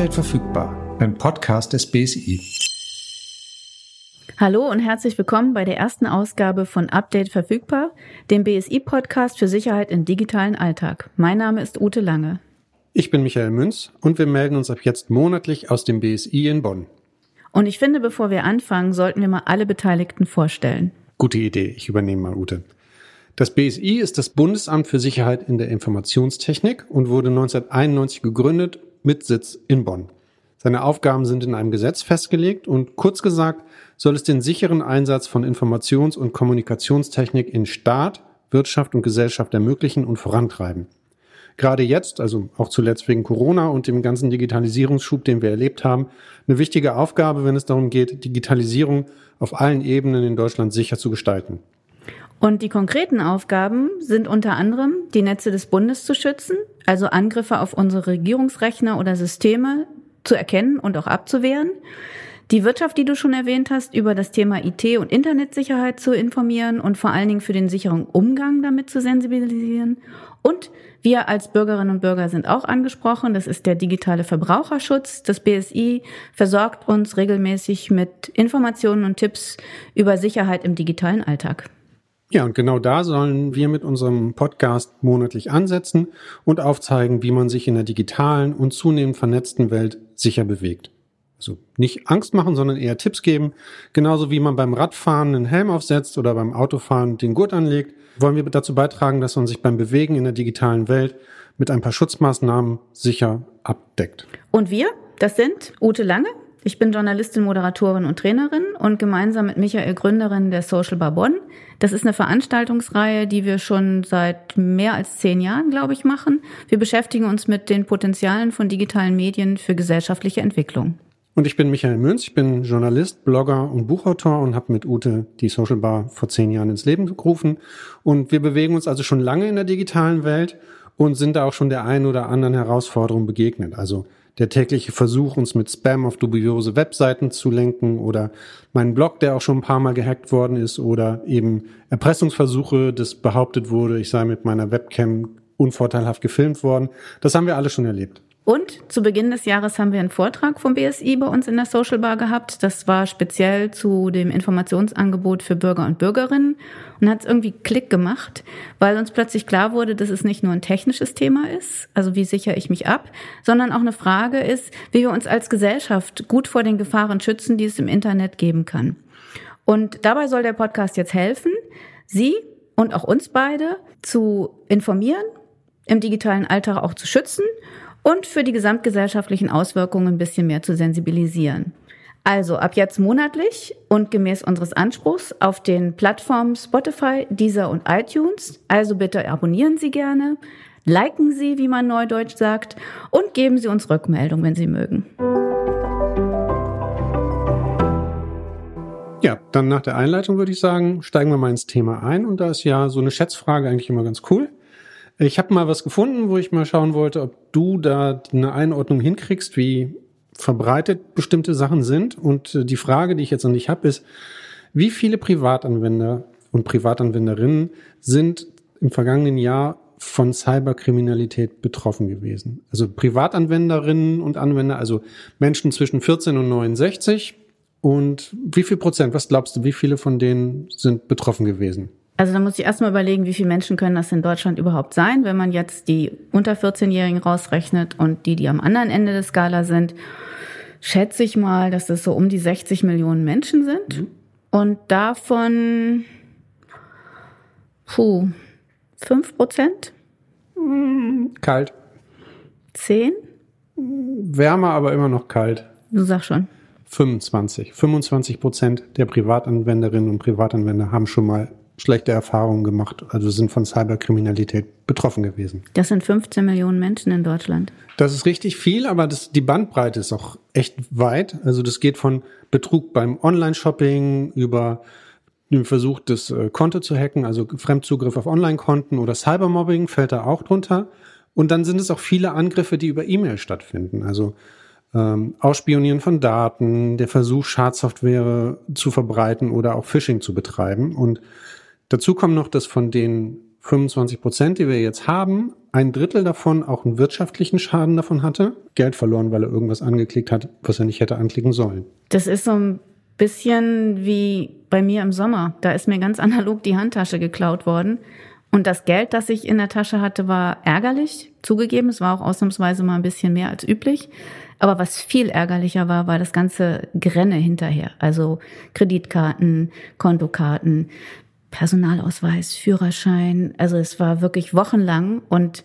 Update verfügbar, ein Podcast des BSI. Hallo und herzlich willkommen bei der ersten Ausgabe von Update verfügbar, dem BSI-Podcast für Sicherheit im digitalen Alltag. Mein Name ist Ute Lange. Ich bin Michael Münz und wir melden uns ab jetzt monatlich aus dem BSI in Bonn. Und ich finde, bevor wir anfangen, sollten wir mal alle Beteiligten vorstellen. Gute Idee, ich übernehme mal Ute. Das BSI ist das Bundesamt für Sicherheit in der Informationstechnik und wurde 1991 gegründet mit Sitz in Bonn. Seine Aufgaben sind in einem Gesetz festgelegt und kurz gesagt soll es den sicheren Einsatz von Informations- und Kommunikationstechnik in Staat, Wirtschaft und Gesellschaft ermöglichen und vorantreiben. Gerade jetzt, also auch zuletzt wegen Corona und dem ganzen Digitalisierungsschub, den wir erlebt haben, eine wichtige Aufgabe, wenn es darum geht, Digitalisierung auf allen Ebenen in Deutschland sicher zu gestalten. Und die konkreten Aufgaben sind unter anderem, die Netze des Bundes zu schützen, also Angriffe auf unsere Regierungsrechner oder Systeme zu erkennen und auch abzuwehren, die Wirtschaft, die du schon erwähnt hast, über das Thema IT und Internetsicherheit zu informieren und vor allen Dingen für den sicheren Umgang damit zu sensibilisieren. Und wir als Bürgerinnen und Bürger sind auch angesprochen. Das ist der digitale Verbraucherschutz. Das BSI versorgt uns regelmäßig mit Informationen und Tipps über Sicherheit im digitalen Alltag. Ja, und genau da sollen wir mit unserem Podcast monatlich ansetzen und aufzeigen, wie man sich in der digitalen und zunehmend vernetzten Welt sicher bewegt. Also nicht Angst machen, sondern eher Tipps geben. Genauso wie man beim Radfahren einen Helm aufsetzt oder beim Autofahren den Gurt anlegt, wollen wir dazu beitragen, dass man sich beim Bewegen in der digitalen Welt mit ein paar Schutzmaßnahmen sicher abdeckt. Und wir, das sind Ute Lange, ich bin Journalistin, Moderatorin und Trainerin und gemeinsam mit Michael Gründerin der Social Bar Bonn. Das ist eine Veranstaltungsreihe, die wir schon seit mehr als zehn Jahren, glaube ich, machen. Wir beschäftigen uns mit den Potenzialen von digitalen Medien für gesellschaftliche Entwicklung. Und ich bin Michael Münz, ich bin Journalist, Blogger und Buchautor und habe mit Ute die Social Bar vor zehn Jahren ins Leben gerufen. Und wir bewegen uns also schon lange in der digitalen Welt und sind da auch schon der einen oder anderen Herausforderung begegnet. Also der tägliche Versuch, uns mit Spam auf dubiose Webseiten zu lenken oder meinen Blog, der auch schon ein paar Mal gehackt worden ist oder eben Erpressungsversuche, das behauptet wurde, ich sei mit meiner Webcam unvorteilhaft gefilmt worden. Das haben wir alle schon erlebt. Und zu Beginn des Jahres haben wir einen Vortrag vom BSI bei uns in der Social Bar gehabt. Das war speziell zu dem Informationsangebot für Bürger und Bürgerinnen und hat es irgendwie Klick gemacht, weil uns plötzlich klar wurde, dass es nicht nur ein technisches Thema ist, also wie sichere ich mich ab, sondern auch eine Frage ist, wie wir uns als Gesellschaft gut vor den Gefahren schützen, die es im Internet geben kann. Und dabei soll der Podcast jetzt helfen, Sie und auch uns beide zu informieren, im digitalen Alltag auch zu schützen und für die gesamtgesellschaftlichen Auswirkungen ein bisschen mehr zu sensibilisieren. Also ab jetzt monatlich und gemäß unseres Anspruchs auf den Plattformen Spotify, Deezer und iTunes. Also bitte abonnieren Sie gerne, liken Sie, wie man neudeutsch sagt, und geben Sie uns Rückmeldung, wenn Sie mögen. Ja, dann nach der Einleitung würde ich sagen, steigen wir mal ins Thema ein. Und da ist ja so eine Schätzfrage eigentlich immer ganz cool. Ich habe mal was gefunden, wo ich mal schauen wollte, ob du da eine Einordnung hinkriegst, wie verbreitet bestimmte Sachen sind. Und äh, die Frage, die ich jetzt an dich habe, ist, wie viele Privatanwender und Privatanwenderinnen sind im vergangenen Jahr von Cyberkriminalität betroffen gewesen? Also Privatanwenderinnen und Anwender, also Menschen zwischen 14 und 69. Und wie viel Prozent, was glaubst du, wie viele von denen sind betroffen gewesen? Also da muss ich erstmal überlegen, wie viele Menschen können das in Deutschland überhaupt sein, wenn man jetzt die unter 14-Jährigen rausrechnet und die, die am anderen Ende der Skala sind, schätze ich mal, dass das so um die 60 Millionen Menschen sind. Mhm. Und davon, puh, 5 Prozent? Kalt. 10? Wärmer, aber immer noch kalt. Du sagst schon. 25. 25 Prozent der Privatanwenderinnen und Privatanwender haben schon mal schlechte Erfahrungen gemacht, also sind von Cyberkriminalität betroffen gewesen. Das sind 15 Millionen Menschen in Deutschland. Das ist richtig viel, aber das, die Bandbreite ist auch echt weit. Also das geht von Betrug beim Online-Shopping über den Versuch, das äh, Konto zu hacken, also Fremdzugriff auf Online-Konten oder Cybermobbing fällt da auch drunter. Und dann sind es auch viele Angriffe, die über E-Mail stattfinden. Also ähm, Ausspionieren von Daten, der Versuch, Schadsoftware zu verbreiten oder auch Phishing zu betreiben. Und Dazu kommt noch, dass von den 25 Prozent, die wir jetzt haben, ein Drittel davon auch einen wirtschaftlichen Schaden davon hatte, Geld verloren, weil er irgendwas angeklickt hat, was er nicht hätte anklicken sollen. Das ist so ein bisschen wie bei mir im Sommer. Da ist mir ganz analog die Handtasche geklaut worden. Und das Geld, das ich in der Tasche hatte, war ärgerlich, zugegeben. Es war auch ausnahmsweise mal ein bisschen mehr als üblich. Aber was viel ärgerlicher war, war das ganze Grenne hinterher. Also Kreditkarten, Kontokarten, Personalausweis, Führerschein. Also es war wirklich wochenlang und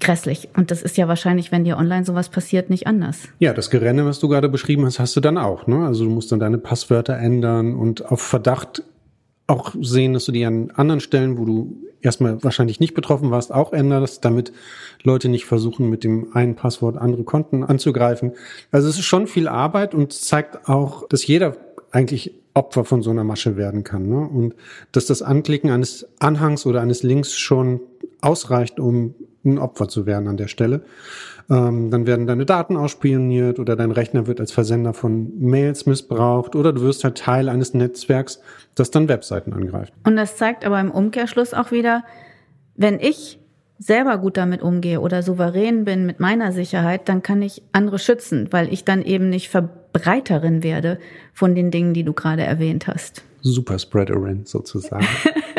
grässlich. Und das ist ja wahrscheinlich, wenn dir online sowas passiert, nicht anders. Ja, das Gerenne, was du gerade beschrieben hast, hast du dann auch. Ne? Also du musst dann deine Passwörter ändern und auf Verdacht auch sehen, dass du die an anderen Stellen, wo du erstmal wahrscheinlich nicht betroffen warst, auch änderst, damit Leute nicht versuchen, mit dem einen Passwort andere Konten anzugreifen. Also es ist schon viel Arbeit und zeigt auch, dass jeder eigentlich Opfer von so einer Masche werden kann. Ne? Und dass das Anklicken eines Anhangs oder eines Links schon ausreicht, um ein Opfer zu werden an der Stelle. Ähm, dann werden deine Daten ausspioniert oder dein Rechner wird als Versender von Mails missbraucht oder du wirst halt Teil eines Netzwerks, das dann Webseiten angreift. Und das zeigt aber im Umkehrschluss auch wieder, wenn ich selber gut damit umgehe oder souverän bin mit meiner Sicherheit, dann kann ich andere schützen, weil ich dann eben nicht Verbreiterin werde von den Dingen, die du gerade erwähnt hast. Super Spreaderin sozusagen.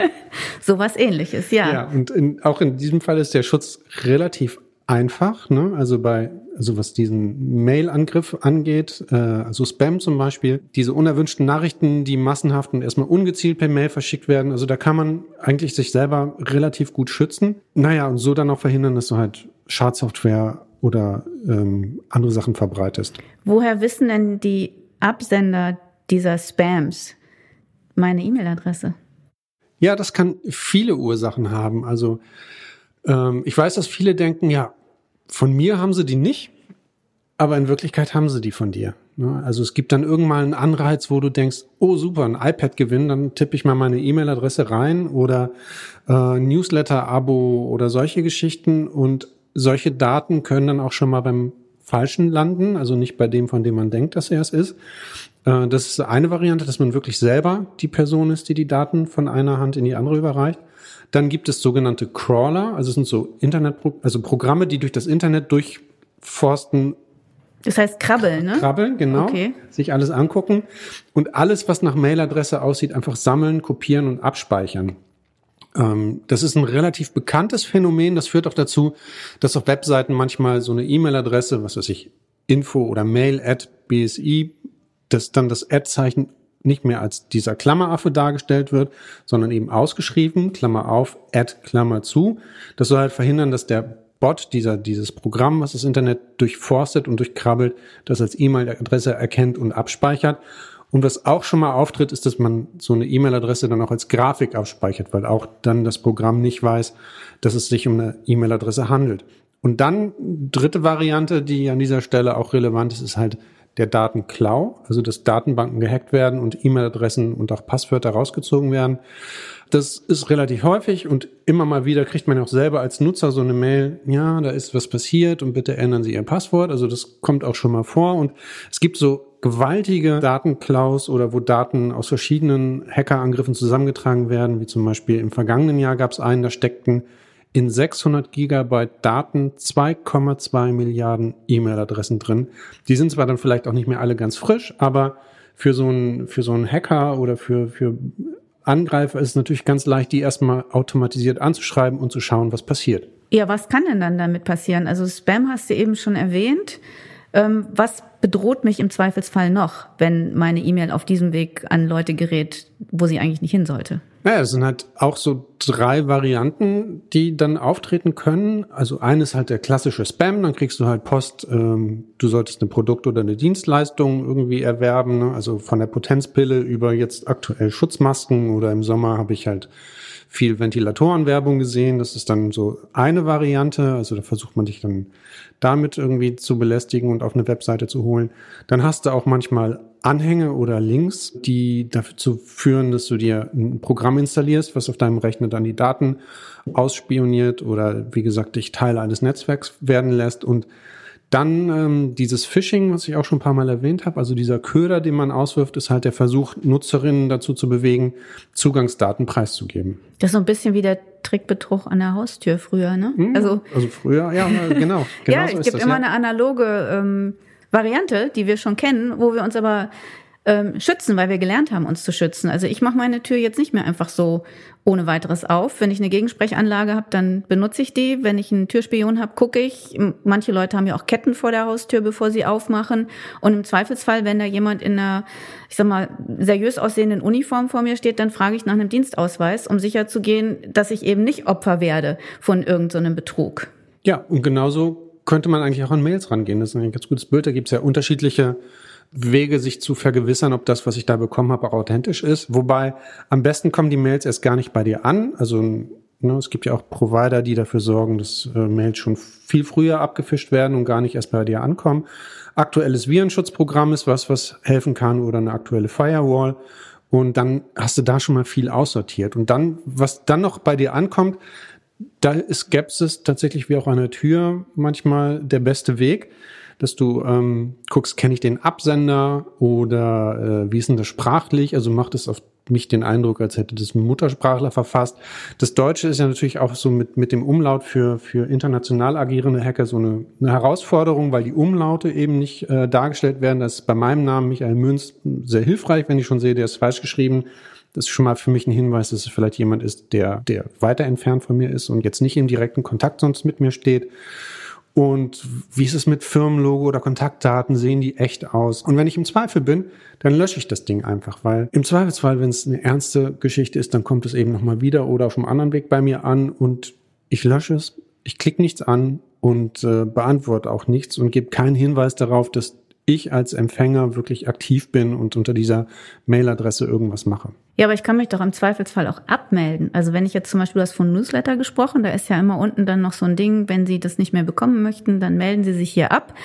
Sowas ähnliches, ja. Ja, und in, auch in diesem Fall ist der Schutz relativ einfach. Ne? Also bei, also was diesen Mail-Angriff angeht, äh, also Spam zum Beispiel, diese unerwünschten Nachrichten, die massenhaft und erstmal ungezielt per Mail verschickt werden, also da kann man eigentlich sich selber relativ gut schützen. Naja, und so dann auch verhindern, dass du halt Schadsoftware oder ähm, andere Sachen verbreitest. Woher wissen denn die Absender dieser Spams meine E-Mail-Adresse? Ja, das kann viele Ursachen haben. Also ähm, ich weiß, dass viele denken, ja, von mir haben sie die nicht, aber in Wirklichkeit haben sie die von dir. Ne? Also es gibt dann irgendwann einen Anreiz, wo du denkst, oh super, ein iPad gewinnen, dann tippe ich mal meine E-Mail-Adresse rein oder äh, Newsletter-Abo oder solche Geschichten und solche Daten können dann auch schon mal beim Falschen landen, also nicht bei dem, von dem man denkt, dass er es ist. Äh, das ist eine Variante, dass man wirklich selber die Person ist, die die Daten von einer Hand in die andere überreicht. Dann gibt es sogenannte Crawler, also es sind so Internet, also Programme, die durch das Internet durchforsten. Das heißt krabbeln, ne? Krabbeln, genau. Okay. Sich alles angucken und alles, was nach Mailadresse aussieht, einfach sammeln, kopieren und abspeichern. Ähm, das ist ein relativ bekanntes Phänomen. Das führt auch dazu, dass auf Webseiten manchmal so eine E-Mail-Adresse, was weiß ich, info oder mail at bsi, dass dann das Ad-Zeichen nicht mehr als dieser Klammeraffe dargestellt wird, sondern eben ausgeschrieben, Klammer auf, Add, Klammer zu. Das soll halt verhindern, dass der Bot, dieser, dieses Programm, was das Internet durchforstet und durchkrabbelt, das als E-Mail-Adresse erkennt und abspeichert. Und was auch schon mal auftritt, ist, dass man so eine E-Mail-Adresse dann auch als Grafik abspeichert, weil auch dann das Programm nicht weiß, dass es sich um eine E-Mail-Adresse handelt. Und dann dritte Variante, die an dieser Stelle auch relevant ist, ist halt der Datenklau, also dass Datenbanken gehackt werden und E-Mail-Adressen und auch Passwörter rausgezogen werden. Das ist relativ häufig und immer mal wieder kriegt man auch selber als Nutzer so eine Mail, ja, da ist was passiert und bitte ändern Sie Ihr Passwort. Also das kommt auch schon mal vor und es gibt so gewaltige Datenklaus oder wo Daten aus verschiedenen Hackerangriffen zusammengetragen werden, wie zum Beispiel im vergangenen Jahr gab es einen, da steckten in 600 Gigabyte Daten 2,2 Milliarden E-Mail-Adressen drin. Die sind zwar dann vielleicht auch nicht mehr alle ganz frisch, aber für so einen, für so einen Hacker oder für, für Angreifer ist es natürlich ganz leicht, die erstmal automatisiert anzuschreiben und zu schauen, was passiert. Ja, was kann denn dann damit passieren? Also Spam hast du eben schon erwähnt. Ähm, was bedroht mich im Zweifelsfall noch, wenn meine E-Mail auf diesem Weg an Leute gerät, wo sie eigentlich nicht hin sollte? Naja, es sind halt auch so drei Varianten, die dann auftreten können. Also eines halt der klassische Spam, dann kriegst du halt Post, ähm, du solltest ein Produkt oder eine Dienstleistung irgendwie erwerben, ne? also von der Potenzpille über jetzt aktuell Schutzmasken oder im Sommer habe ich halt viel Ventilatorenwerbung gesehen. Das ist dann so eine Variante. Also da versucht man dich dann damit irgendwie zu belästigen und auf eine Webseite zu holen. Dann hast du auch manchmal Anhänge oder Links, die dazu führen, dass du dir ein Programm installierst, was auf deinem Rechner dann die Daten ausspioniert oder wie gesagt dich Teil eines Netzwerks werden lässt und Dann ähm, dieses Phishing, was ich auch schon ein paar Mal erwähnt habe, also dieser Köder, den man auswirft, ist halt der Versuch, Nutzerinnen dazu zu bewegen, Zugangsdaten preiszugeben. Das ist so ein bisschen wie der Trickbetrug an der Haustür früher, ne? Hm, also, also früher, ja, genau. genau ja, so es gibt das, immer ja. eine analoge ähm, Variante, die wir schon kennen, wo wir uns aber ähm, schützen, weil wir gelernt haben, uns zu schützen. Also ich mache meine Tür jetzt nicht mehr einfach so ohne weiteres auf. Wenn ich eine Gegensprechanlage habe, dann benutze ich die. Wenn ich einen Türspion habe, gucke ich. Manche Leute haben ja auch Ketten vor der Haustür, bevor sie aufmachen. Und im Zweifelsfall, wenn da jemand in einer, ich sag mal, seriös aussehenden Uniform vor mir steht, dann frage ich nach einem Dienstausweis, um sicherzugehen, dass ich eben nicht Opfer werde von irgendeinem so Betrug. Ja, und genauso könnte man eigentlich auch an Mails rangehen. Das ist ein ganz gutes Bild. Da gibt es ja unterschiedliche Wege, sich zu vergewissern, ob das, was ich da bekommen habe, auch authentisch ist. Wobei am besten kommen die Mails erst gar nicht bei dir an. Also ne, es gibt ja auch Provider, die dafür sorgen, dass äh, Mails schon viel früher abgefischt werden und gar nicht erst bei dir ankommen. Aktuelles Virenschutzprogramm ist was, was helfen kann oder eine aktuelle Firewall. Und dann hast du da schon mal viel aussortiert. Und dann, was dann noch bei dir ankommt, da ist Skepsis tatsächlich wie auch an der Tür manchmal der beste Weg dass du ähm, guckst, kenne ich den Absender oder äh, wie ist denn das sprachlich? Also macht es auf mich den Eindruck, als hätte das ein Muttersprachler verfasst. Das Deutsche ist ja natürlich auch so mit, mit dem Umlaut für, für international agierende Hacker so eine, eine Herausforderung, weil die Umlaute eben nicht äh, dargestellt werden. Das ist bei meinem Namen Michael Münz sehr hilfreich, wenn ich schon sehe, der ist falsch geschrieben. Das ist schon mal für mich ein Hinweis, dass es vielleicht jemand ist, der, der weiter entfernt von mir ist und jetzt nicht im direkten Kontakt sonst mit mir steht. Und wie ist es mit Firmenlogo oder Kontaktdaten? Sehen die echt aus? Und wenn ich im Zweifel bin, dann lösche ich das Ding einfach, weil im Zweifelsfall, wenn es eine ernste Geschichte ist, dann kommt es eben nochmal wieder oder auf einem anderen Weg bei mir an und ich lösche es, ich klicke nichts an und äh, beantworte auch nichts und gebe keinen Hinweis darauf, dass ich als Empfänger wirklich aktiv bin und unter dieser Mailadresse irgendwas mache. Ja, aber ich kann mich doch im Zweifelsfall auch abmelden. Also wenn ich jetzt zum Beispiel, du hast von Newsletter gesprochen, da ist ja immer unten dann noch so ein Ding, wenn Sie das nicht mehr bekommen möchten, dann melden Sie sich hier ab.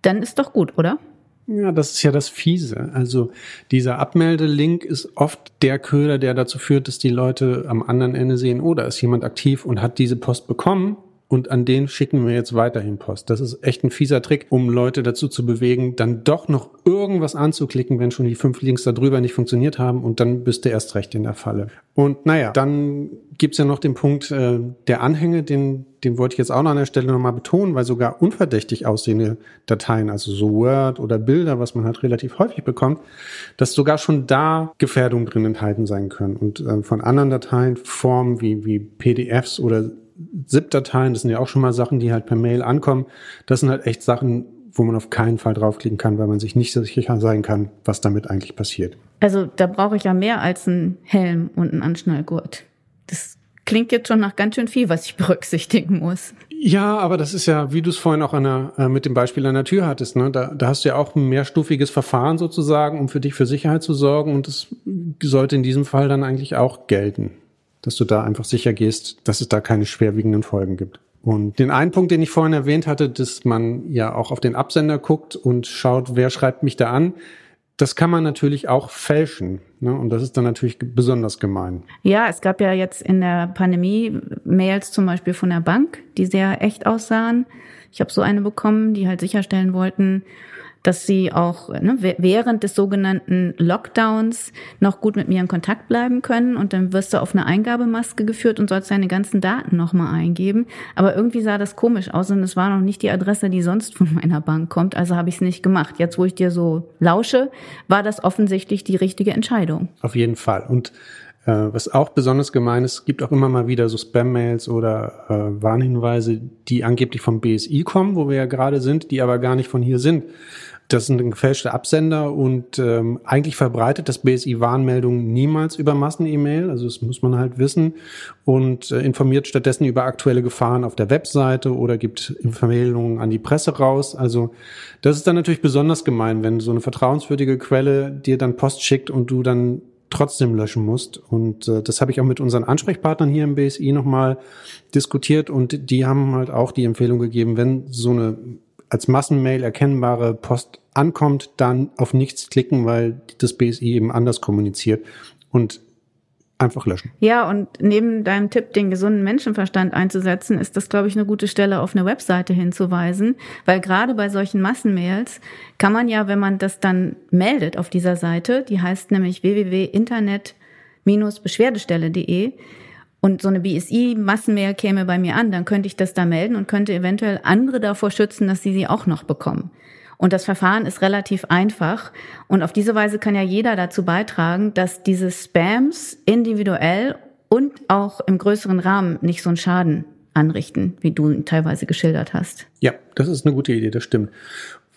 Dann ist doch gut, oder? Ja, das ist ja das Fiese. Also dieser Abmeldelink ist oft der Köder, der dazu führt, dass die Leute am anderen Ende sehen, oh, da ist jemand aktiv und hat diese Post bekommen und an den schicken wir jetzt weiterhin Post. Das ist echt ein fieser Trick, um Leute dazu zu bewegen, dann doch noch irgendwas anzuklicken, wenn schon die fünf Links da drüber nicht funktioniert haben und dann bist du erst recht in der Falle. Und naja, dann gibt's ja noch den Punkt äh, der Anhänge, den, den wollte ich jetzt auch noch an der Stelle nochmal betonen, weil sogar unverdächtig aussehende Dateien, also so Word oder Bilder, was man halt relativ häufig bekommt, dass sogar schon da Gefährdungen drin enthalten sein können. Und äh, von anderen Dateien, Formen wie, wie PDFs oder ZIP-Dateien, das sind ja auch schon mal Sachen, die halt per Mail ankommen. Das sind halt echt Sachen, wo man auf keinen Fall draufklicken kann, weil man sich nicht sicher sein kann, was damit eigentlich passiert. Also da brauche ich ja mehr als einen Helm und einen Anschnallgurt. Das klingt jetzt schon nach ganz schön viel, was ich berücksichtigen muss. Ja, aber das ist ja, wie du es vorhin auch einer, äh, mit dem Beispiel einer Tür hattest, ne? Da, da hast du ja auch ein mehrstufiges Verfahren sozusagen, um für dich für Sicherheit zu sorgen und das sollte in diesem Fall dann eigentlich auch gelten dass du da einfach sicher gehst, dass es da keine schwerwiegenden Folgen gibt. Und den einen Punkt, den ich vorhin erwähnt hatte, dass man ja auch auf den Absender guckt und schaut, wer schreibt mich da an, das kann man natürlich auch fälschen. Ne? Und das ist dann natürlich besonders gemein. Ja, es gab ja jetzt in der Pandemie Mails zum Beispiel von der Bank, die sehr echt aussahen. Ich habe so eine bekommen, die halt sicherstellen wollten, dass sie auch ne, während des sogenannten Lockdowns noch gut mit mir in Kontakt bleiben können. Und dann wirst du auf eine Eingabemaske geführt und sollst deine ganzen Daten nochmal eingeben. Aber irgendwie sah das komisch aus und es war noch nicht die Adresse, die sonst von meiner Bank kommt. Also habe ich es nicht gemacht. Jetzt, wo ich dir so lausche, war das offensichtlich die richtige Entscheidung. Auf jeden Fall. Und was auch besonders gemein ist, gibt auch immer mal wieder so Spam-Mails oder äh, Warnhinweise, die angeblich vom BSI kommen, wo wir ja gerade sind, die aber gar nicht von hier sind. Das sind gefälschte Absender und ähm, eigentlich verbreitet das BSI Warnmeldungen niemals über Massen-E-Mail, also das muss man halt wissen und äh, informiert stattdessen über aktuelle Gefahren auf der Webseite oder gibt Empfehlungen an die Presse raus. Also das ist dann natürlich besonders gemein, wenn so eine vertrauenswürdige Quelle dir dann Post schickt und du dann trotzdem löschen musst. Und äh, das habe ich auch mit unseren Ansprechpartnern hier im BSI nochmal diskutiert und die haben halt auch die Empfehlung gegeben, wenn so eine als Massenmail erkennbare Post ankommt, dann auf nichts klicken, weil das BSI eben anders kommuniziert. Und einfach löschen. Ja, und neben deinem Tipp, den gesunden Menschenverstand einzusetzen, ist das, glaube ich, eine gute Stelle, auf eine Webseite hinzuweisen, weil gerade bei solchen Massenmails kann man ja, wenn man das dann meldet auf dieser Seite, die heißt nämlich www.internet-beschwerdestelle.de, und so eine BSI-Massenmail käme bei mir an, dann könnte ich das da melden und könnte eventuell andere davor schützen, dass sie sie auch noch bekommen. Und das Verfahren ist relativ einfach. Und auf diese Weise kann ja jeder dazu beitragen, dass diese Spams individuell und auch im größeren Rahmen nicht so einen Schaden anrichten, wie du teilweise geschildert hast. Ja, das ist eine gute Idee, das stimmt.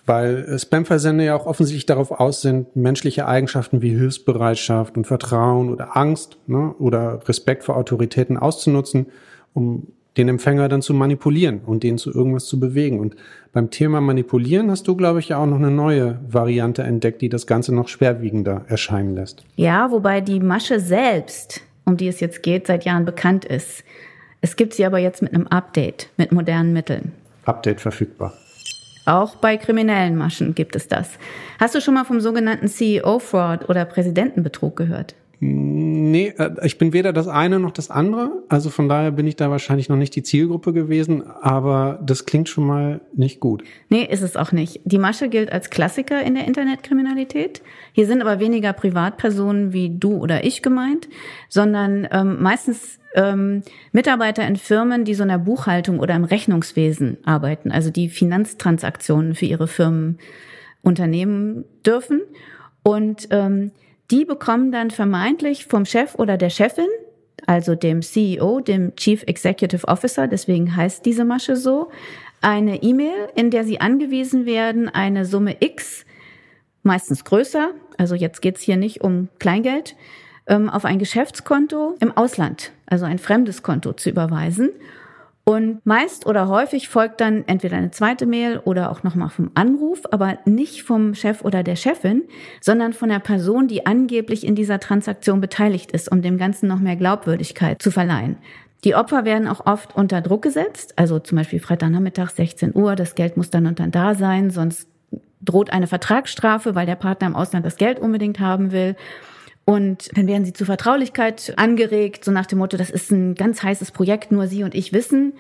Weil Spam-Versende ja auch offensichtlich darauf aus sind, menschliche Eigenschaften wie Hilfsbereitschaft und Vertrauen oder Angst ne, oder Respekt vor Autoritäten auszunutzen, um den Empfänger dann zu manipulieren und den zu irgendwas zu bewegen. Und beim Thema Manipulieren hast du, glaube ich, ja auch noch eine neue Variante entdeckt, die das Ganze noch schwerwiegender erscheinen lässt. Ja, wobei die Masche selbst, um die es jetzt geht, seit Jahren bekannt ist. Es gibt sie aber jetzt mit einem Update, mit modernen Mitteln. Update verfügbar. Auch bei kriminellen Maschen gibt es das. Hast du schon mal vom sogenannten CEO-Fraud oder Präsidentenbetrug gehört? Nee, äh, ich bin weder das eine noch das andere. Also von daher bin ich da wahrscheinlich noch nicht die Zielgruppe gewesen, aber das klingt schon mal nicht gut. Nee, ist es auch nicht. Die Masche gilt als Klassiker in der Internetkriminalität. Hier sind aber weniger Privatpersonen wie du oder ich gemeint, sondern ähm, meistens ähm, Mitarbeiter in Firmen, die so in der Buchhaltung oder im Rechnungswesen arbeiten, also die Finanztransaktionen für ihre Firmen unternehmen dürfen. Und ähm, die bekommen dann vermeintlich vom Chef oder der Chefin, also dem CEO, dem Chief Executive Officer, deswegen heißt diese Masche so, eine E-Mail, in der sie angewiesen werden, eine Summe X, meistens größer, also jetzt geht's hier nicht um Kleingeld, ähm, auf ein Geschäftskonto im Ausland, also ein fremdes Konto zu überweisen. Und meist oder häufig folgt dann entweder eine zweite Mail oder auch nochmal vom Anruf, aber nicht vom Chef oder der Chefin, sondern von der Person, die angeblich in dieser Transaktion beteiligt ist, um dem Ganzen noch mehr Glaubwürdigkeit zu verleihen. Die Opfer werden auch oft unter Druck gesetzt, also zum Beispiel Freitagnachmittag 16 Uhr, das Geld muss dann und dann da sein, sonst droht eine Vertragsstrafe, weil der Partner im Ausland das Geld unbedingt haben will. Und dann werden sie zur Vertraulichkeit angeregt, so nach dem Motto, das ist ein ganz heißes Projekt, nur Sie und ich wissen.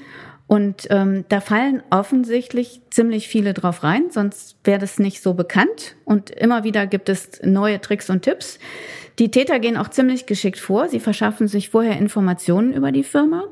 Und ähm, da fallen offensichtlich ziemlich viele drauf rein, sonst wäre das nicht so bekannt. Und immer wieder gibt es neue Tricks und Tipps. Die Täter gehen auch ziemlich geschickt vor. Sie verschaffen sich vorher Informationen über die Firma,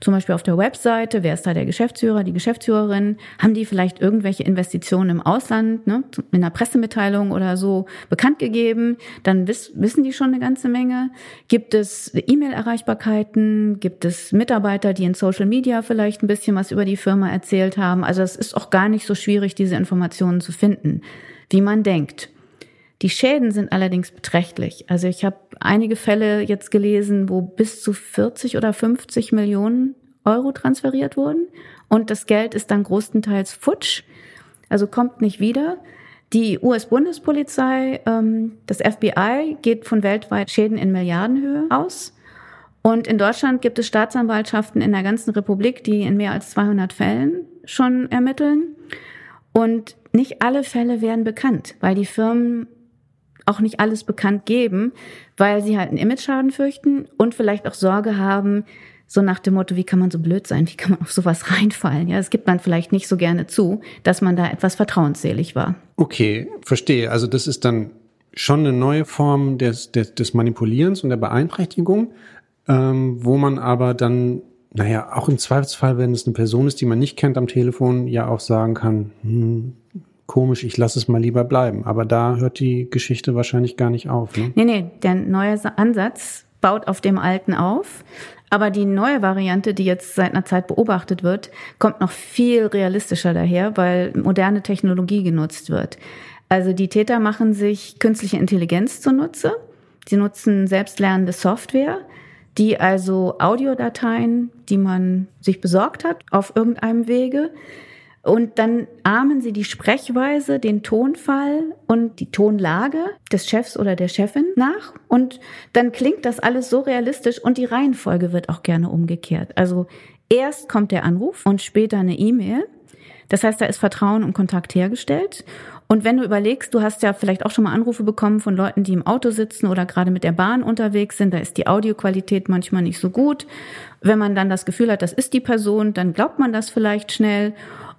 zum Beispiel auf der Webseite. Wer ist da der Geschäftsführer, die Geschäftsführerin? Haben die vielleicht irgendwelche Investitionen im Ausland, ne, in einer Pressemitteilung oder so bekannt gegeben? Dann wiss, wissen die schon eine ganze Menge. Gibt es E-Mail-Erreichbarkeiten? Gibt es Mitarbeiter, die in Social Media vielleicht ein bisschen was über die Firma erzählt haben? Also es ist auch gar nicht so schwierig, diese Informationen zu finden, wie man denkt. Die Schäden sind allerdings beträchtlich. Also ich habe einige Fälle jetzt gelesen, wo bis zu 40 oder 50 Millionen Euro transferiert wurden und das Geld ist dann großenteils futsch, also kommt nicht wieder. Die US-Bundespolizei, ähm, das FBI geht von weltweit Schäden in Milliardenhöhe aus. Und in Deutschland gibt es Staatsanwaltschaften in der ganzen Republik, die in mehr als 200 Fällen schon ermitteln. Und nicht alle Fälle werden bekannt, weil die Firmen auch nicht alles bekannt geben, weil sie halt einen Image-Schaden fürchten und vielleicht auch Sorge haben, so nach dem Motto, wie kann man so blöd sein, wie kann man auf sowas reinfallen? Ja, es gibt man vielleicht nicht so gerne zu, dass man da etwas vertrauensselig war. Okay, verstehe. Also das ist dann schon eine neue Form des, des, des Manipulierens und der Beeinträchtigung, ähm, wo man aber dann, naja, auch im Zweifelsfall, wenn es eine Person ist, die man nicht kennt am Telefon, ja auch sagen kann, hm, komisch, ich lasse es mal lieber bleiben. Aber da hört die Geschichte wahrscheinlich gar nicht auf. Ne? Nee, nee, der neue Ansatz baut auf dem alten auf. Aber die neue Variante, die jetzt seit einer Zeit beobachtet wird, kommt noch viel realistischer daher, weil moderne Technologie genutzt wird. Also die Täter machen sich künstliche Intelligenz zunutze. Sie nutzen selbstlernende Software, die also Audiodateien, die man sich besorgt hat, auf irgendeinem Wege und dann ahmen sie die Sprechweise, den Tonfall und die Tonlage des Chefs oder der Chefin nach. Und dann klingt das alles so realistisch und die Reihenfolge wird auch gerne umgekehrt. Also erst kommt der Anruf und später eine E-Mail. Das heißt, da ist Vertrauen und Kontakt hergestellt. Und wenn du überlegst, du hast ja vielleicht auch schon mal Anrufe bekommen von Leuten, die im Auto sitzen oder gerade mit der Bahn unterwegs sind, da ist die Audioqualität manchmal nicht so gut. Wenn man dann das Gefühl hat, das ist die Person, dann glaubt man das vielleicht schnell.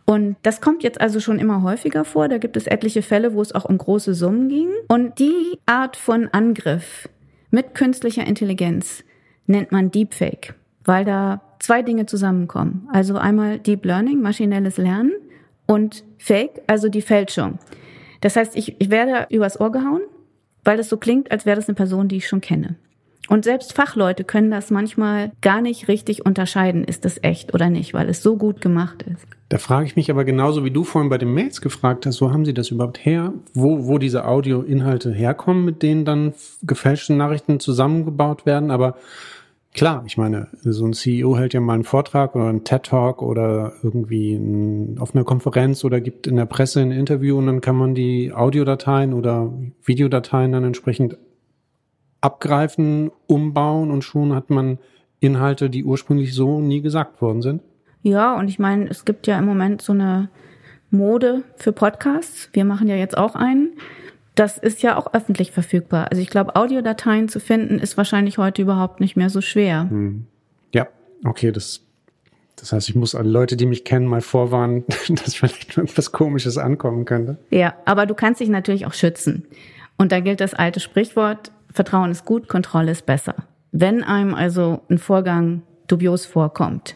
Und das kommt jetzt also schon immer häufiger vor. Da gibt es etliche Fälle, wo es auch um große Summen ging. Und die Art von Angriff mit künstlicher Intelligenz nennt man Deepfake, weil da zwei Dinge zusammenkommen. Also einmal Deep Learning, maschinelles Lernen und Fake, also die Fälschung. Das heißt, ich, ich werde übers Ohr gehauen, weil es so klingt, als wäre das eine Person, die ich schon kenne. Und selbst Fachleute können das manchmal gar nicht richtig unterscheiden, ist das echt oder nicht, weil es so gut gemacht ist. Da frage ich mich aber genauso, wie du vorhin bei den Mails gefragt hast, wo haben sie das überhaupt her? Wo, wo diese Audioinhalte herkommen, mit denen dann gefälschte Nachrichten zusammengebaut werden, aber Klar, ich meine, so ein CEO hält ja mal einen Vortrag oder einen TED-Talk oder irgendwie ein, auf einer Konferenz oder gibt in der Presse ein Interview und dann kann man die Audiodateien oder Videodateien dann entsprechend abgreifen, umbauen und schon hat man Inhalte, die ursprünglich so nie gesagt worden sind. Ja, und ich meine, es gibt ja im Moment so eine Mode für Podcasts. Wir machen ja jetzt auch einen das ist ja auch öffentlich verfügbar. Also ich glaube, Audiodateien zu finden ist wahrscheinlich heute überhaupt nicht mehr so schwer. Hm. Ja, okay, das, das heißt, ich muss alle Leute, die mich kennen, mal vorwarnen, dass vielleicht irgendwas Komisches ankommen könnte. Ja, aber du kannst dich natürlich auch schützen. Und da gilt das alte Sprichwort, Vertrauen ist gut, Kontrolle ist besser. Wenn einem also ein Vorgang dubios vorkommt,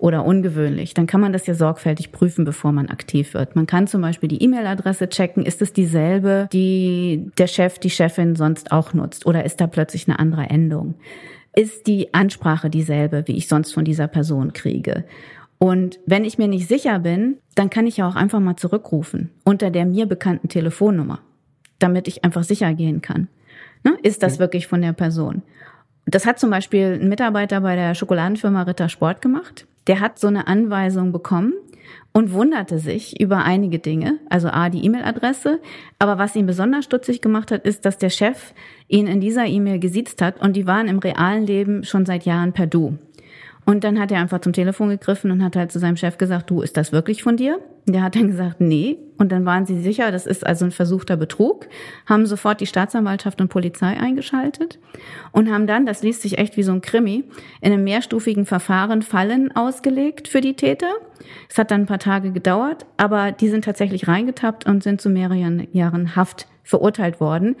oder ungewöhnlich, dann kann man das ja sorgfältig prüfen, bevor man aktiv wird. Man kann zum Beispiel die E-Mail-Adresse checken. Ist es dieselbe, die der Chef, die Chefin sonst auch nutzt? Oder ist da plötzlich eine andere Endung? Ist die Ansprache dieselbe, wie ich sonst von dieser Person kriege? Und wenn ich mir nicht sicher bin, dann kann ich ja auch einfach mal zurückrufen unter der mir bekannten Telefonnummer, damit ich einfach sicher gehen kann. Ne? Ist das wirklich von der Person? Das hat zum Beispiel ein Mitarbeiter bei der Schokoladenfirma Ritter Sport gemacht der hat so eine Anweisung bekommen und wunderte sich über einige Dinge. Also A, die E-Mail-Adresse. Aber was ihn besonders stutzig gemacht hat, ist, dass der Chef ihn in dieser E-Mail gesiezt hat und die waren im realen Leben schon seit Jahren per Du. Und dann hat er einfach zum Telefon gegriffen und hat halt zu seinem Chef gesagt, du, ist das wirklich von dir? Der hat dann gesagt, nee. Und dann waren sie sicher, das ist also ein versuchter Betrug, haben sofort die Staatsanwaltschaft und Polizei eingeschaltet und haben dann, das liest sich echt wie so ein Krimi, in einem mehrstufigen Verfahren Fallen ausgelegt für die Täter. Es hat dann ein paar Tage gedauert, aber die sind tatsächlich reingetappt und sind zu mehreren Jahren Haft verurteilt worden.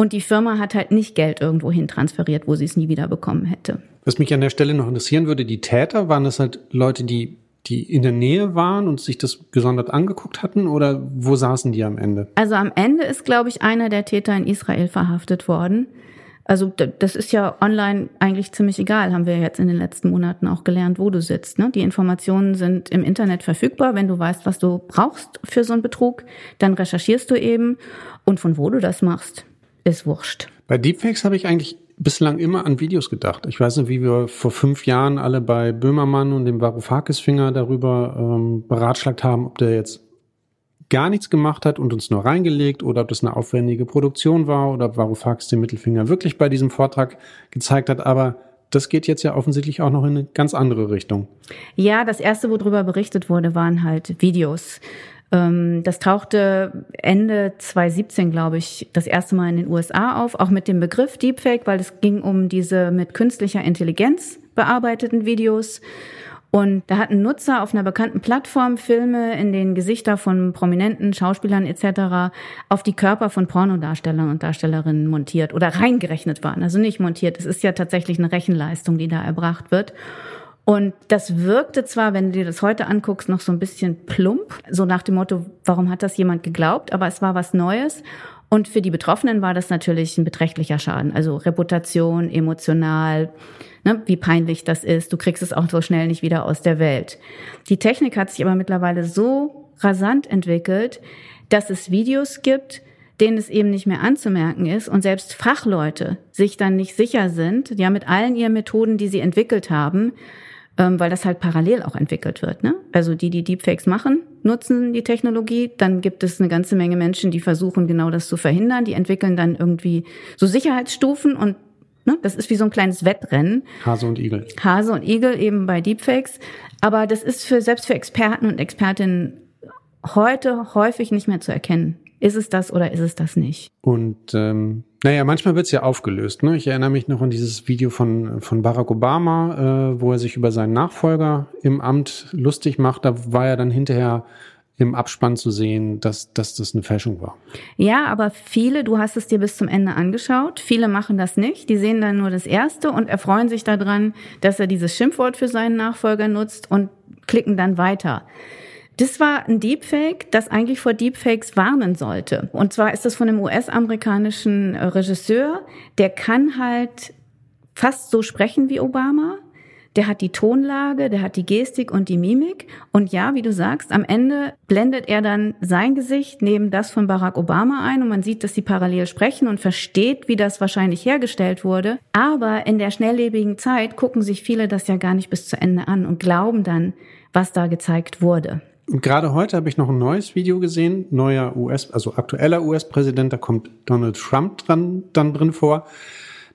Und die Firma hat halt nicht Geld irgendwo hin transferiert, wo sie es nie wieder bekommen hätte. Was mich an der Stelle noch interessieren würde, die Täter, waren das halt Leute, die, die in der Nähe waren und sich das gesondert angeguckt hatten oder wo saßen die am Ende? Also am Ende ist, glaube ich, einer der Täter in Israel verhaftet worden. Also das ist ja online eigentlich ziemlich egal, haben wir jetzt in den letzten Monaten auch gelernt, wo du sitzt. Ne? Die Informationen sind im Internet verfügbar. Wenn du weißt, was du brauchst für so einen Betrug, dann recherchierst du eben. Und von wo du das machst, ist wurscht. Bei Deepfakes habe ich eigentlich bislang immer an Videos gedacht. Ich weiß nicht, wie wir vor fünf Jahren alle bei Böhmermann und dem Varoufakis-Finger darüber ähm, beratschlagt haben, ob der jetzt gar nichts gemacht hat und uns nur reingelegt oder ob das eine aufwendige Produktion war oder ob Varoufakis den Mittelfinger wirklich bei diesem Vortrag gezeigt hat. Aber das geht jetzt ja offensichtlich auch noch in eine ganz andere Richtung. Ja, das erste, worüber berichtet wurde, waren halt Videos das tauchte Ende 2017, glaube ich, das erste Mal in den USA auf, auch mit dem Begriff Deepfake, weil es ging um diese mit künstlicher Intelligenz bearbeiteten Videos. Und da hatten Nutzer auf einer bekannten Plattform Filme, in denen Gesichter von prominenten Schauspielern etc. auf die Körper von Pornodarstellern und Darstellerinnen montiert oder reingerechnet waren. Also nicht montiert. Es ist ja tatsächlich eine Rechenleistung, die da erbracht wird. Und das wirkte zwar, wenn du dir das heute anguckst, noch so ein bisschen plump, so nach dem Motto, warum hat das jemand geglaubt? Aber es war was Neues. Und für die Betroffenen war das natürlich ein beträchtlicher Schaden. Also Reputation, emotional, ne, wie peinlich das ist. Du kriegst es auch so schnell nicht wieder aus der Welt. Die Technik hat sich aber mittlerweile so rasant entwickelt, dass es Videos gibt, denen es eben nicht mehr anzumerken ist und selbst Fachleute sich dann nicht sicher sind, ja, mit allen ihren Methoden, die sie entwickelt haben, ähm, weil das halt parallel auch entwickelt wird. Ne? Also die, die Deepfakes machen, nutzen die Technologie. Dann gibt es eine ganze Menge Menschen, die versuchen genau das zu verhindern. Die entwickeln dann irgendwie so Sicherheitsstufen und ne, das ist wie so ein kleines Wettrennen. Hase und Igel. Hase und Igel eben bei Deepfakes. Aber das ist für selbst für Experten und Expertinnen heute häufig nicht mehr zu erkennen ist es das oder ist es das nicht? Und ähm, naja, manchmal wird es ja aufgelöst. Ne? Ich erinnere mich noch an dieses Video von, von Barack Obama, äh, wo er sich über seinen Nachfolger im Amt lustig macht. Da war er dann hinterher im Abspann zu sehen, dass, dass das eine Fälschung war. Ja, aber viele, du hast es dir bis zum Ende angeschaut, viele machen das nicht. Die sehen dann nur das Erste und erfreuen sich daran, dass er dieses Schimpfwort für seinen Nachfolger nutzt und klicken dann weiter. Das war ein Deepfake, das eigentlich vor Deepfakes warnen sollte. Und zwar ist das von einem US-amerikanischen Regisseur, der kann halt fast so sprechen wie Obama, der hat die Tonlage, der hat die Gestik und die Mimik. Und ja, wie du sagst, am Ende blendet er dann sein Gesicht neben das von Barack Obama ein und man sieht, dass sie parallel sprechen und versteht, wie das wahrscheinlich hergestellt wurde. Aber in der schnelllebigen Zeit gucken sich viele das ja gar nicht bis zu Ende an und glauben dann, was da gezeigt wurde. Und gerade heute habe ich noch ein neues Video gesehen, neuer US, also aktueller US-Präsident, da kommt Donald Trump dran, dann drin vor.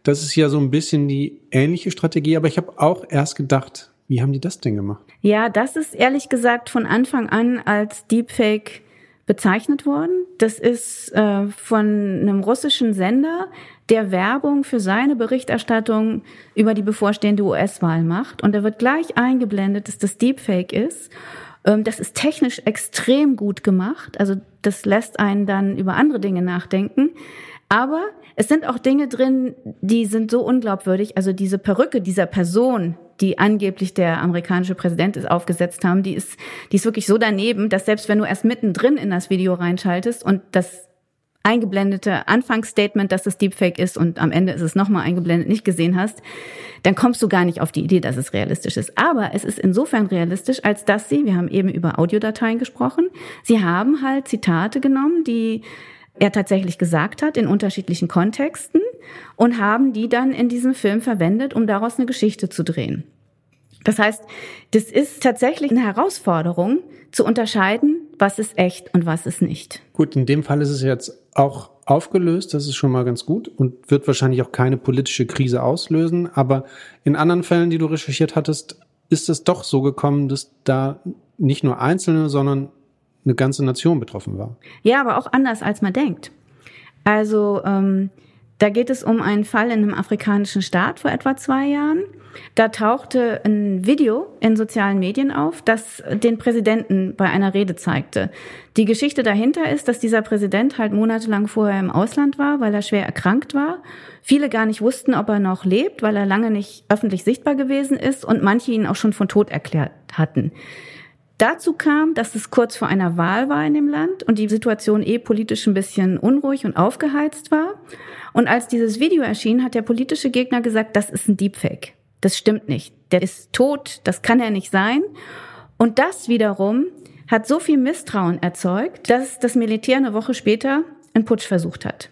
Das ist ja so ein bisschen die ähnliche Strategie, aber ich habe auch erst gedacht, wie haben die das denn gemacht? Ja, das ist ehrlich gesagt von Anfang an als Deepfake bezeichnet worden. Das ist äh, von einem russischen Sender, der Werbung für seine Berichterstattung über die bevorstehende US-Wahl macht. Und da wird gleich eingeblendet, dass das Deepfake ist. Ähm, das ist technisch extrem gut gemacht. Also das lässt einen dann über andere Dinge nachdenken. Aber es sind auch Dinge drin, die sind so unglaubwürdig. Also diese Perücke dieser Person, die angeblich der amerikanische Präsident ist, aufgesetzt haben, die ist, die ist wirklich so daneben, dass selbst wenn du erst mittendrin in das Video reinschaltest und das eingeblendete Anfangsstatement, dass es Deepfake ist und am Ende ist es nochmal eingeblendet, nicht gesehen hast, dann kommst du gar nicht auf die Idee, dass es realistisch ist. Aber es ist insofern realistisch, als dass sie, wir haben eben über Audiodateien gesprochen, sie haben halt Zitate genommen, die er tatsächlich gesagt hat in unterschiedlichen Kontexten und haben die dann in diesem Film verwendet, um daraus eine Geschichte zu drehen. Das heißt, das ist tatsächlich eine Herausforderung zu unterscheiden, was ist echt und was ist nicht. Gut, in dem Fall ist es jetzt auch aufgelöst, das ist schon mal ganz gut und wird wahrscheinlich auch keine politische Krise auslösen, aber in anderen Fällen, die du recherchiert hattest, ist es doch so gekommen, dass da nicht nur Einzelne, sondern eine ganze Nation betroffen war. Ja, aber auch anders, als man denkt. Also ähm, da geht es um einen Fall in einem afrikanischen Staat vor etwa zwei Jahren. Da tauchte ein Video in sozialen Medien auf, das den Präsidenten bei einer Rede zeigte. Die Geschichte dahinter ist, dass dieser Präsident halt monatelang vorher im Ausland war, weil er schwer erkrankt war. Viele gar nicht wussten, ob er noch lebt, weil er lange nicht öffentlich sichtbar gewesen ist und manche ihn auch schon von Tod erklärt hatten. Dazu kam, dass es kurz vor einer Wahl war in dem Land und die Situation eh politisch ein bisschen unruhig und aufgeheizt war. Und als dieses Video erschien, hat der politische Gegner gesagt, das ist ein Deepfake. Das stimmt nicht. Der ist tot, das kann er nicht sein. Und das wiederum hat so viel Misstrauen erzeugt, dass das Militär eine Woche später einen Putsch versucht hat.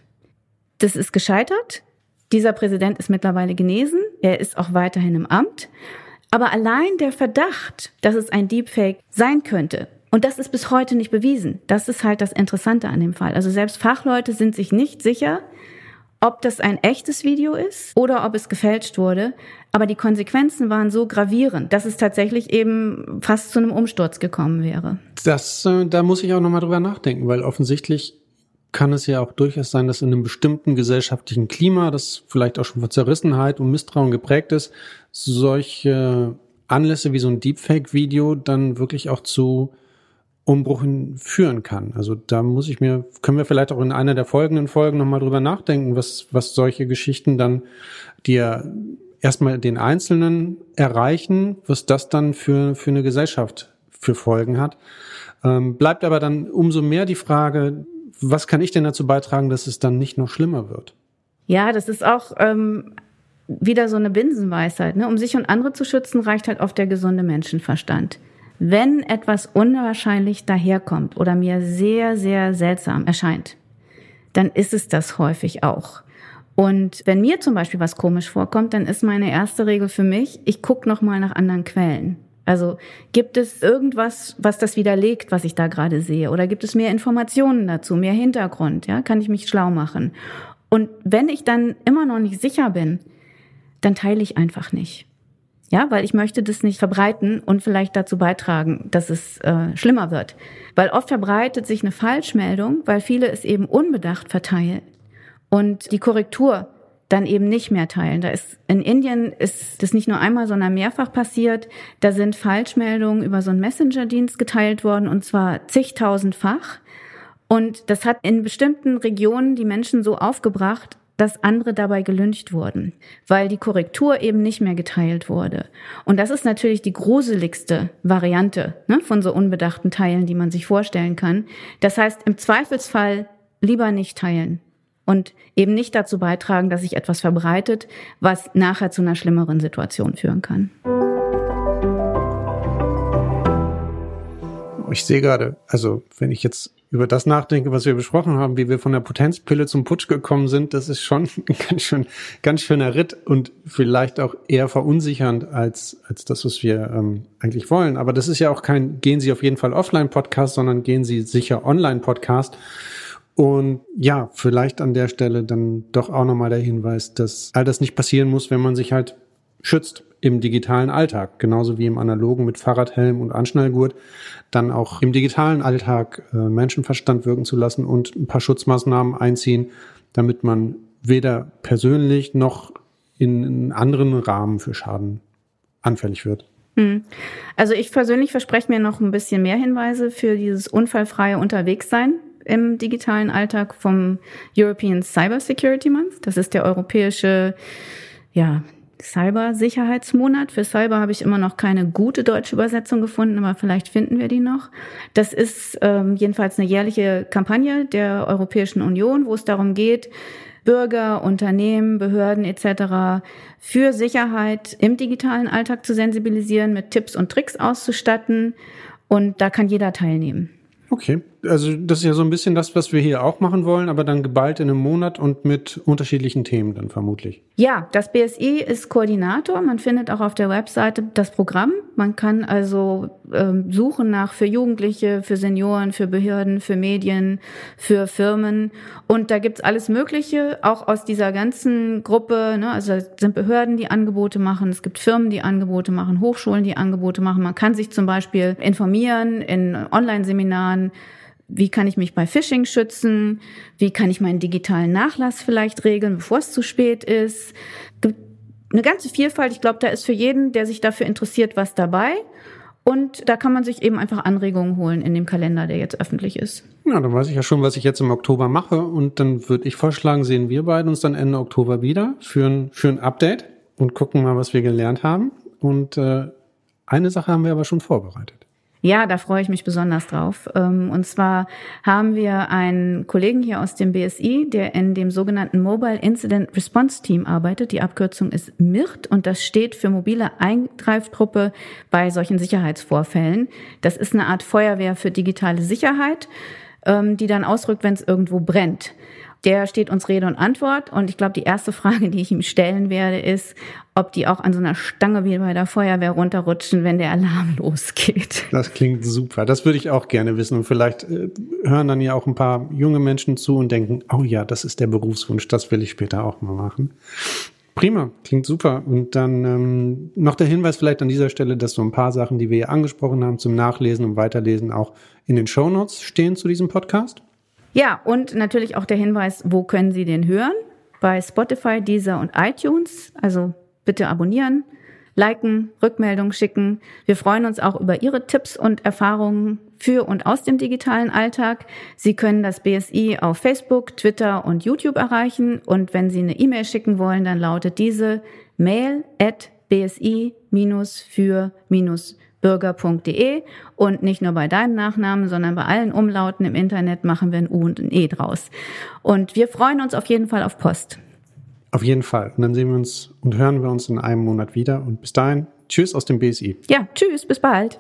Das ist gescheitert. Dieser Präsident ist mittlerweile genesen. Er ist auch weiterhin im Amt. Aber allein der Verdacht, dass es ein Deepfake sein könnte, und das ist bis heute nicht bewiesen, das ist halt das Interessante an dem Fall. Also selbst Fachleute sind sich nicht sicher, ob das ein echtes Video ist oder ob es gefälscht wurde. Aber die Konsequenzen waren so gravierend, dass es tatsächlich eben fast zu einem Umsturz gekommen wäre. Das, äh, da muss ich auch nochmal drüber nachdenken, weil offensichtlich kann es ja auch durchaus sein, dass in einem bestimmten gesellschaftlichen Klima, das vielleicht auch schon von Zerrissenheit und Misstrauen geprägt ist, solche Anlässe wie so ein Deepfake-Video dann wirklich auch zu Umbruchen führen kann. Also da muss ich mir, können wir vielleicht auch in einer der folgenden Folgen nochmal drüber nachdenken, was, was solche Geschichten dann, die ja erstmal den Einzelnen erreichen, was das dann für, für eine Gesellschaft für Folgen hat. Ähm, bleibt aber dann umso mehr die Frage, was kann ich denn dazu beitragen, dass es dann nicht noch schlimmer wird? Ja, das ist auch ähm, wieder so eine Binsenweisheit. Ne? Um sich und andere zu schützen, reicht halt oft der gesunde Menschenverstand. Wenn etwas unwahrscheinlich daherkommt oder mir sehr, sehr seltsam erscheint, dann ist es das häufig auch. Und wenn mir zum Beispiel was komisch vorkommt, dann ist meine erste Regel für mich, ich gucke nochmal nach anderen Quellen. Also gibt es irgendwas, was das widerlegt, was ich da gerade sehe? Oder gibt es mehr Informationen dazu, mehr Hintergrund? Ja, kann ich mich schlau machen? Und wenn ich dann immer noch nicht sicher bin, dann teile ich einfach nicht. Ja, weil ich möchte das nicht verbreiten und vielleicht dazu beitragen, dass es äh, schlimmer wird. Weil oft verbreitet sich eine Falschmeldung, weil viele es eben unbedacht verteilen und die Korrektur dann eben nicht mehr teilen. Da ist in Indien ist das nicht nur einmal, sondern mehrfach passiert. Da sind Falschmeldungen über so einen Messenger-Dienst geteilt worden und zwar zigtausendfach. Und das hat in bestimmten Regionen die Menschen so aufgebracht, dass andere dabei gelüncht wurden, weil die Korrektur eben nicht mehr geteilt wurde. Und das ist natürlich die gruseligste Variante ne, von so unbedachten Teilen, die man sich vorstellen kann. Das heißt, im Zweifelsfall lieber nicht teilen und eben nicht dazu beitragen, dass sich etwas verbreitet, was nachher zu einer schlimmeren Situation führen kann. Ich sehe gerade, also wenn ich jetzt über das nachdenke, was wir besprochen haben, wie wir von der Potenzpille zum Putsch gekommen sind, das ist schon ein ganz schön, ganz schöner Ritt und vielleicht auch eher verunsichernd als, als das, was wir ähm, eigentlich wollen. Aber das ist ja auch kein Gehen Sie auf jeden Fall offline Podcast, sondern Gehen Sie sicher online Podcast. Und ja, vielleicht an der Stelle dann doch auch nochmal der Hinweis, dass all das nicht passieren muss, wenn man sich halt schützt im digitalen Alltag, genauso wie im analogen mit Fahrradhelm und Anschnallgurt, dann auch im digitalen Alltag äh, Menschenverstand wirken zu lassen und ein paar Schutzmaßnahmen einziehen, damit man weder persönlich noch in einen anderen Rahmen für Schaden anfällig wird. Hm. Also ich persönlich verspreche mir noch ein bisschen mehr Hinweise für dieses unfallfreie Unterwegssein im digitalen Alltag vom European Cyber Security Month. Das ist der europäische ja, Cybersicherheitsmonat. Für Cyber habe ich immer noch keine gute deutsche Übersetzung gefunden, aber vielleicht finden wir die noch. Das ist ähm, jedenfalls eine jährliche Kampagne der Europäischen Union, wo es darum geht, Bürger, Unternehmen, Behörden etc. für Sicherheit im digitalen Alltag zu sensibilisieren, mit Tipps und Tricks auszustatten. Und da kann jeder teilnehmen. Okay, also das ist ja so ein bisschen das, was wir hier auch machen wollen, aber dann geballt in einem Monat und mit unterschiedlichen Themen dann vermutlich. Ja, das BSI ist Koordinator. Man findet auch auf der Webseite das Programm. Man kann also ähm, suchen nach für Jugendliche, für Senioren, für Behörden, für Medien, für Firmen. Und da gibt's alles Mögliche, auch aus dieser ganzen Gruppe. Ne? Also es sind Behörden, die Angebote machen, es gibt Firmen, die Angebote machen, Hochschulen, die Angebote machen. Man kann sich zum Beispiel informieren in Online-Seminaren wie kann ich mich bei Phishing schützen? Wie kann ich meinen digitalen Nachlass vielleicht regeln, bevor es zu spät ist? Eine ganze Vielfalt. Ich glaube, da ist für jeden, der sich dafür interessiert, was dabei. Und da kann man sich eben einfach Anregungen holen in dem Kalender, der jetzt öffentlich ist. Ja, dann weiß ich ja schon, was ich jetzt im Oktober mache. Und dann würde ich vorschlagen, sehen wir beide uns dann Ende Oktober wieder für ein, für ein Update und gucken mal, was wir gelernt haben. Und äh, eine Sache haben wir aber schon vorbereitet. Ja, da freue ich mich besonders drauf. Ähm, und zwar haben wir einen Kollegen hier aus dem BSI, der in dem sogenannten Mobile Incident Response Team arbeitet. Die Abkürzung ist MIRT und das steht für mobile Eingreiftruppe bei solchen Sicherheitsvorfällen. Das ist eine Art Feuerwehr für digitale Sicherheit, ähm, die dann ausrückt, wenn es irgendwo brennt. Der steht uns Rede und Antwort. Und ich glaube, die erste Frage, die ich ihm stellen werde, ist, ob die auch an so einer Stange wie bei der Feuerwehr runterrutschen, wenn der Alarm losgeht. Das klingt super. Das würde ich auch gerne wissen. Und vielleicht äh, hören dann ja auch ein paar junge Menschen zu und denken, oh ja, das ist der Berufswunsch, das will ich später auch mal machen. Prima, klingt super. Und dann ähm, noch der Hinweis vielleicht an dieser Stelle, dass so ein paar Sachen, die wir hier angesprochen haben, zum Nachlesen und Weiterlesen auch in den Show Notes stehen zu diesem Podcast. Ja, und natürlich auch der Hinweis, wo können Sie den hören? Bei Spotify, Deezer und iTunes. Also bitte abonnieren, liken, Rückmeldungen schicken. Wir freuen uns auch über Ihre Tipps und Erfahrungen für und aus dem digitalen Alltag. Sie können das BSI auf Facebook, Twitter und YouTube erreichen. Und wenn Sie eine E-Mail schicken wollen, dann lautet diese mail at bsi-für- bürger.de und nicht nur bei deinem Nachnamen, sondern bei allen Umlauten im Internet machen wir ein U und ein E draus. Und wir freuen uns auf jeden Fall auf Post. Auf jeden Fall. Und dann sehen wir uns und hören wir uns in einem Monat wieder. Und bis dahin, tschüss aus dem BSI. Ja, tschüss, bis bald.